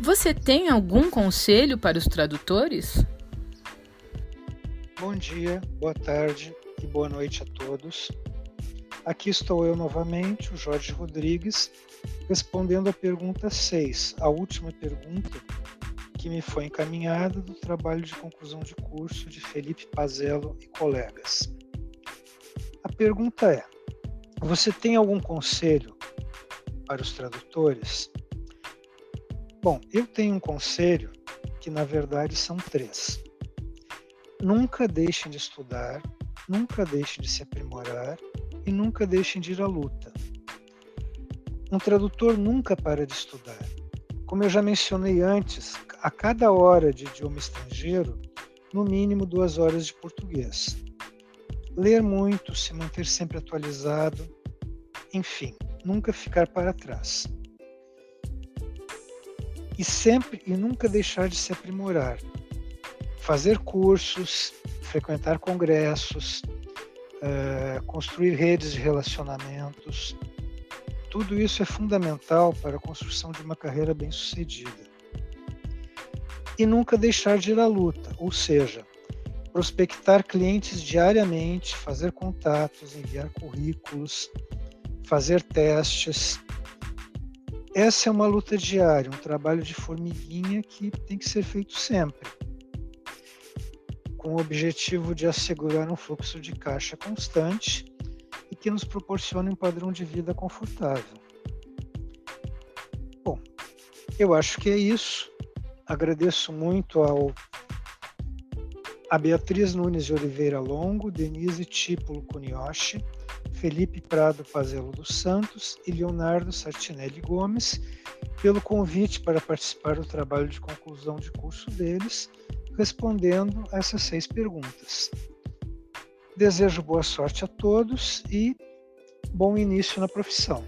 Você tem algum conselho para os tradutores? Bom dia, boa tarde e boa noite a todos. Aqui estou eu novamente, o Jorge Rodrigues, respondendo a pergunta 6, a última pergunta que me foi encaminhada do trabalho de conclusão de curso de Felipe Pazello e colegas. A pergunta é: você tem algum conselho para os tradutores? Bom, eu tenho um conselho que na verdade são três. Nunca deixem de estudar, nunca deixem de se aprimorar e nunca deixem de ir à luta. Um tradutor nunca para de estudar. Como eu já mencionei antes, a cada hora de idioma estrangeiro, no mínimo duas horas de português. Ler muito, se manter sempre atualizado, enfim, nunca ficar para trás. E sempre e nunca deixar de se aprimorar. Fazer cursos, frequentar congressos, uh, construir redes de relacionamentos. Tudo isso é fundamental para a construção de uma carreira bem-sucedida. E nunca deixar de ir à luta, ou seja, prospectar clientes diariamente, fazer contatos, enviar currículos, fazer testes. Essa é uma luta diária, um trabalho de formiguinha que tem que ser feito sempre, com o objetivo de assegurar um fluxo de caixa constante e que nos proporcione um padrão de vida confortável. Bom, eu acho que é isso. Agradeço muito ao a Beatriz Nunes de Oliveira Longo, Denise Típulo Cunioche, Felipe Prado Pazelo dos Santos e Leonardo Sartinelli Gomes pelo convite para participar do trabalho de conclusão de curso deles, respondendo essas seis perguntas. Desejo boa sorte a todos e bom início na profissão.